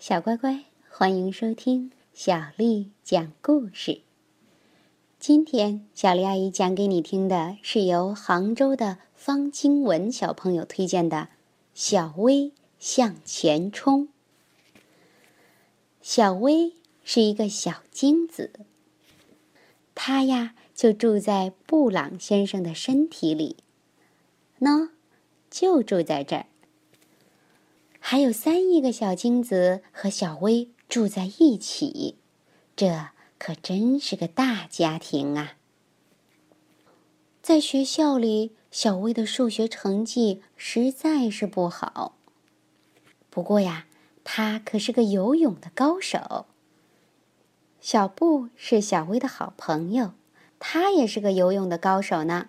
小乖乖，欢迎收听小丽讲故事。今天，小丽阿姨讲给你听的是由杭州的方金文小朋友推荐的《小薇向前冲》。小薇是一个小精子，她呀就住在布朗先生的身体里，喏，就住在这儿。还有三亿个小精子和小薇住在一起，这可真是个大家庭啊！在学校里，小薇的数学成绩实在是不好。不过呀，她可是个游泳的高手。小布是小薇的好朋友，他也是个游泳的高手呢。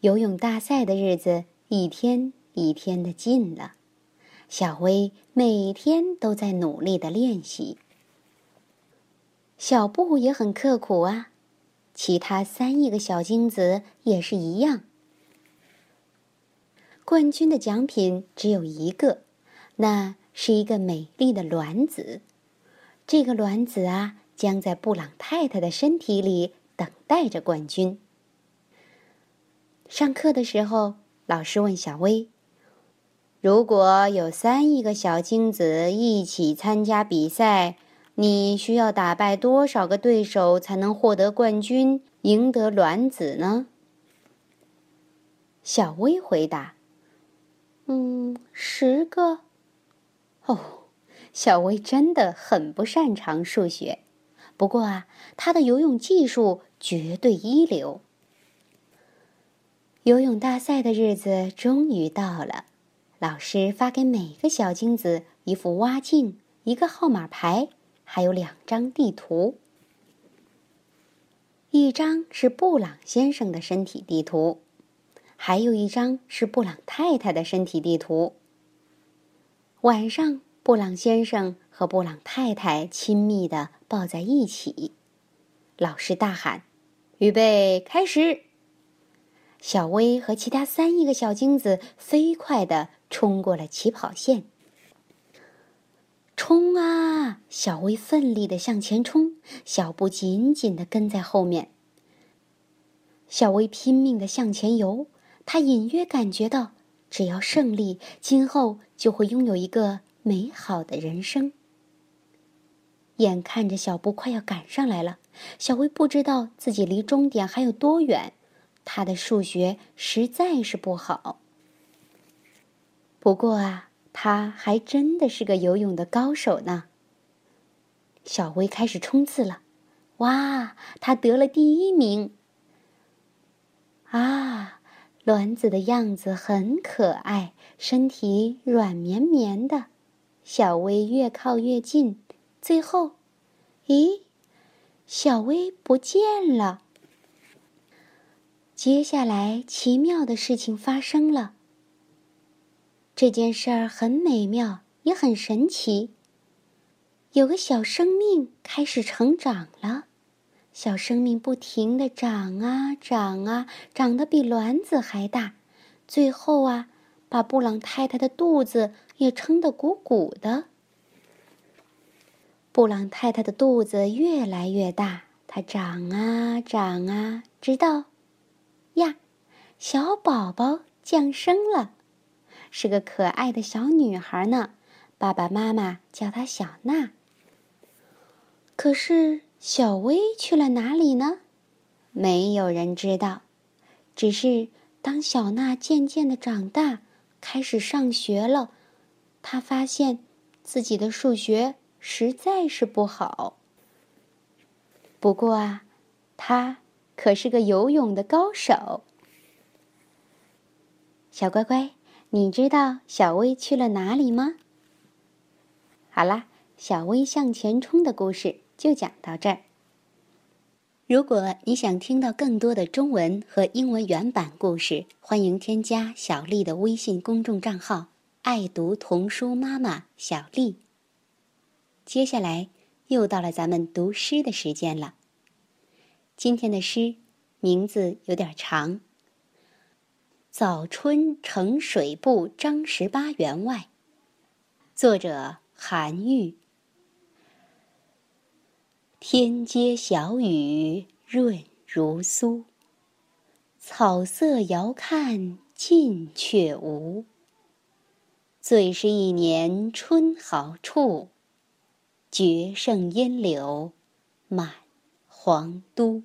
游泳大赛的日子一天。一天的近了，小薇每天都在努力的练习。小布也很刻苦啊，其他三亿个小精子也是一样。冠军的奖品只有一个，那是一个美丽的卵子。这个卵子啊，将在布朗太太的身体里等待着冠军。上课的时候，老师问小薇。如果有三亿个小精子一起参加比赛，你需要打败多少个对手才能获得冠军，赢得卵子呢？小薇回答：“嗯，十个。”哦，小薇真的很不擅长数学，不过啊，她的游泳技术绝对一流。游泳大赛的日子终于到了。老师发给每个小精子一副蛙镜、一个号码牌，还有两张地图。一张是布朗先生的身体地图，还有一张是布朗太太的身体地图。晚上，布朗先生和布朗太太亲密的抱在一起。老师大喊：“预备，开始！”小薇和其他三亿个小精子飞快的。冲过了起跑线，冲啊！小薇奋力的向前冲，小布紧紧的跟在后面。小薇拼命的向前游，她隐约感觉到，只要胜利，今后就会拥有一个美好的人生。眼看着小布快要赶上来了，小薇不知道自己离终点还有多远，她的数学实在是不好。不过啊，他还真的是个游泳的高手呢。小薇开始冲刺了，哇，他得了第一名！啊，卵子的样子很可爱，身体软绵绵的。小薇越靠越近，最后，咦，小薇不见了。接下来，奇妙的事情发生了。这件事儿很美妙，也很神奇。有个小生命开始成长了，小生命不停的长啊长啊，长得比卵子还大，最后啊，把布朗太太的肚子也撑得鼓鼓的。布朗太太的肚子越来越大，它长啊长啊，直到，呀，小宝宝降生了。是个可爱的小女孩呢，爸爸妈妈叫她小娜。可是小薇去了哪里呢？没有人知道。只是当小娜渐渐的长大，开始上学了，她发现自己的数学实在是不好。不过啊，她可是个游泳的高手。小乖乖。你知道小薇去了哪里吗？好啦，小薇向前冲的故事就讲到这儿。如果你想听到更多的中文和英文原版故事，欢迎添加小丽的微信公众账号“爱读童书妈妈小丽”。接下来又到了咱们读诗的时间了。今天的诗名字有点长。早春呈水部张十八员外。作者韩愈。天街小雨润如酥，草色遥看近却无。最是一年春好处，绝胜烟柳满皇都。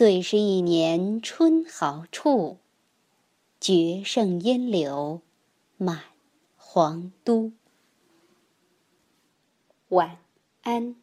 最是一年春好处，绝胜烟柳满皇都。晚安。